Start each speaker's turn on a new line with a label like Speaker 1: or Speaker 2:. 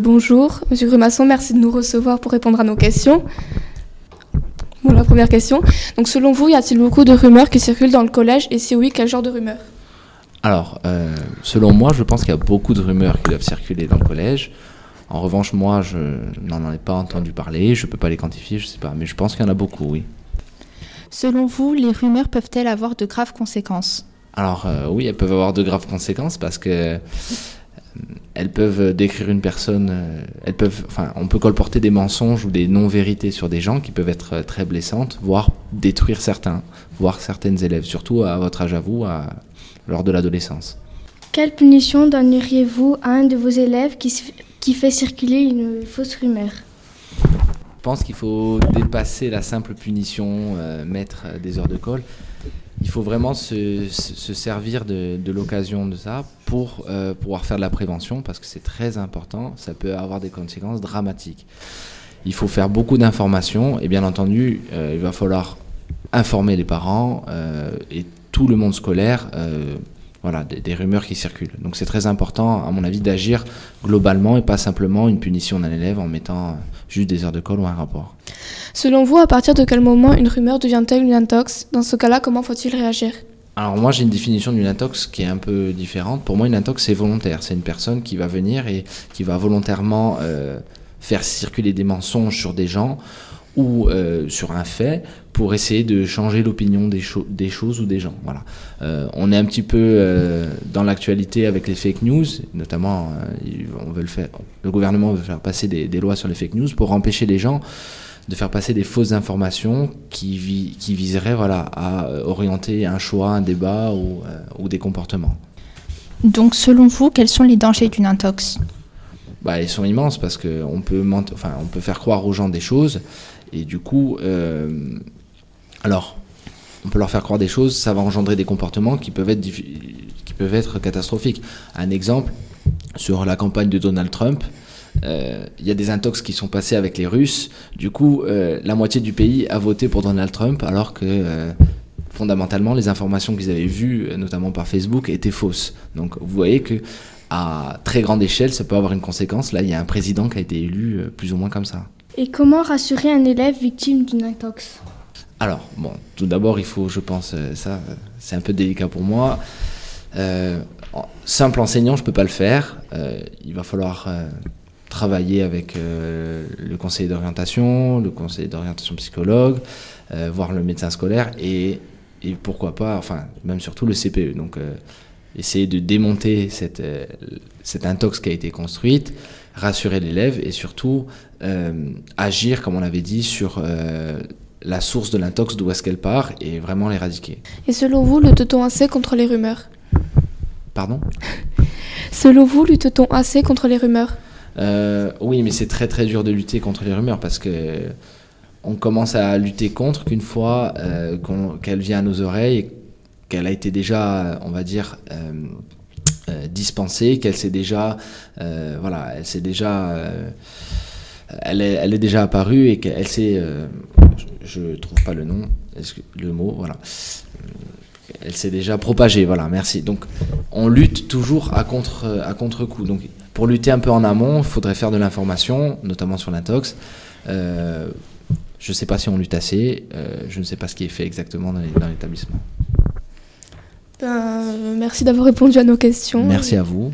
Speaker 1: bonjour. Monsieur Grumasson, merci de nous recevoir pour répondre à nos questions. Bon, la première question. Donc, selon vous, y a-t-il beaucoup de rumeurs qui circulent dans le collège Et si oui, quel genre de rumeurs?
Speaker 2: Alors, euh, selon moi, je pense qu'il y a beaucoup de rumeurs qui doivent circuler dans le collège. En revanche, moi, je n'en ai pas entendu parler, je ne peux pas les quantifier, je ne sais pas, mais je pense qu'il y en a beaucoup, oui.
Speaker 3: Selon vous, les rumeurs peuvent-elles avoir de graves conséquences?
Speaker 2: Alors euh, oui, elles peuvent avoir de graves conséquences parce que euh, elles peuvent décrire une personne, euh, elles peuvent, enfin, on peut colporter des mensonges ou des non-vérités sur des gens qui peuvent être très blessantes, voire détruire certains, voire certaines élèves, surtout à votre âge à vous, à, lors de l'adolescence.
Speaker 4: Quelle punition donneriez-vous à un de vos élèves qui, qui fait circuler une fausse rumeur?
Speaker 2: Je pense qu'il faut dépasser la simple punition, euh, mettre des heures de colle. Il faut vraiment se, se servir de, de l'occasion de ça pour euh, pouvoir faire de la prévention parce que c'est très important. Ça peut avoir des conséquences dramatiques. Il faut faire beaucoup d'informations et bien entendu, euh, il va falloir informer les parents euh, et tout le monde scolaire voilà, des, des, rumeurs qui circulent. Donc c'est très important, à mon avis, d'agir globalement et pas simplement une punition d'un élève en mettant juste des heures de colle ou un rapport.
Speaker 1: Selon vous, à partir de quel moment une rumeur devient-elle une intox? Dans ce cas-là, comment faut-il réagir?
Speaker 2: Alors moi j'ai une définition d'une intox qui est un peu différente. Pour moi une intox c'est volontaire. C'est une personne qui va venir et qui va volontairement euh, faire circuler des mensonges sur des gens ou euh, sur un fait pour essayer de changer l'opinion des, cho des, choses ou des gens. Voilà. Euh, on est un petit peu dans l'actualité avec les fake news, notamment on veut le, faire, le gouvernement veut faire passer des, lois sur les fake news pour empêcher les gens de faire passer des fausses informations qui, vi qui viseraient voilà, à orienter un choix, un débat ou, ou des comportements.
Speaker 3: Donc selon vous, quels sont les dangers d'une intox?
Speaker 2: Bah, ils sont immenses parce qu'on peut, enfin, on peut faire croire aux gens des choses et du coup, euh, alors, on peut leur faire croire des choses, ça va engendrer des comportements qui peuvent être, qui peuvent être catastrophiques. Un exemple, sur la campagne de Donald Trump, il euh, y a des intox qui sont passés avec les Russes. Du coup, euh, la moitié du pays a voté pour Donald Trump, alors que euh, fondamentalement, les informations qu'ils avaient vues, notamment par Facebook, étaient fausses. Donc, vous voyez que à très grande échelle, ça peut avoir une conséquence. Là, il y a un président qui a été élu plus ou moins comme ça.
Speaker 4: Et comment rassurer un élève victime d'une intox?
Speaker 2: Alors, bon, tout d'abord, il faut, je pense, ça, c'est un peu délicat pour moi. Euh, simple enseignant, je ne peux pas le faire. Euh, il va falloir euh, travailler avec euh, le conseiller d'orientation, le conseiller d'orientation psychologue, euh, voir le médecin scolaire et, et, pourquoi pas, enfin, même surtout le CPE. Donc, essayer de démonter cette, cette intox qui a été construite, rassurer l'élève et surtout euh, agir, comme on l'avait dit, sur euh, la source de l'intox, d'où est-ce qu'elle part, et vraiment l'éradiquer.
Speaker 1: Et selon vous, lutte-t-on assez contre les rumeurs?
Speaker 2: Pardon?
Speaker 1: Selon vous, lutte-t-on assez contre les rumeurs?
Speaker 2: Euh, Oui, mais c'est très très dur de lutter contre les rumeurs parce que on commence à lutter contre qu'une fois euh, qu'elle qu vient à nos oreilles, qu'elle a été déjà, on va dire, euh, dispensée, qu'elle s'est déjà, voilà, elle s'est déjà, elle, est, déjà apparue et qu'elle s'est, je, ne trouve pas le nom, le mot, voilà, elle s'est déjà propagée, voilà, merci. Donc, on lutte toujours à contre, à contre coup. Donc, pour lutter un peu en amont, il faudrait faire de l'information, notamment sur l'intox. Euh, je ne sais pas si on lutte assez, euh, je ne sais pas ce qui est fait exactement dans l'établissement.
Speaker 1: Ben, merci d'avoir répondu à nos questions.
Speaker 2: Merci à vous.